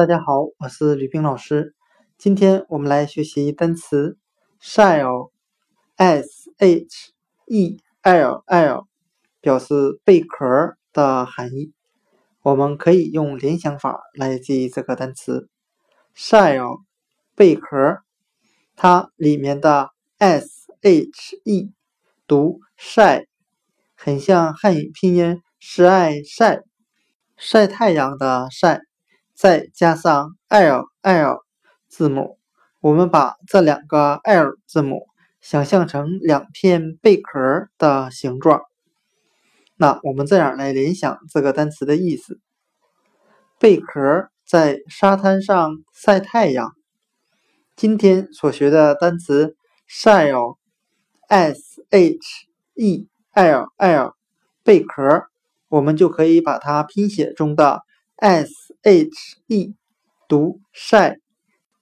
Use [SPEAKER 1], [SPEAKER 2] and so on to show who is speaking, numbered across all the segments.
[SPEAKER 1] 大家好，我是吕冰老师。今天我们来学习单词 shell，s h e l l，表示贝壳的含义。我们可以用联想法来记忆这个单词 shell，贝壳。它里面的 s h e 读晒，很像汉语拼音晒晒，晒太阳的晒。再加上 l l 字母，我们把这两个 l 字母想象成两片贝壳的形状。那我们这样来联想这个单词的意思：贝壳在沙滩上晒太阳。今天所学的单词 shell，s h e l l，贝壳，我们就可以把它拼写中的。s h e 读晒，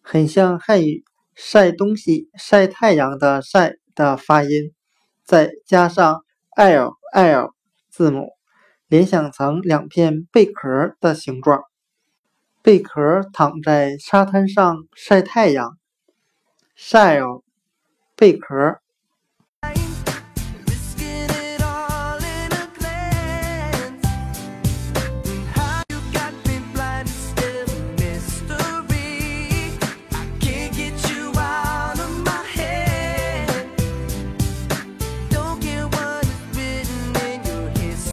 [SPEAKER 1] 很像汉语晒东西、晒太阳的晒的发音，再加上 l l 字母，联想成两片贝壳的形状。贝壳躺在沙滩上晒太阳。shell 贝壳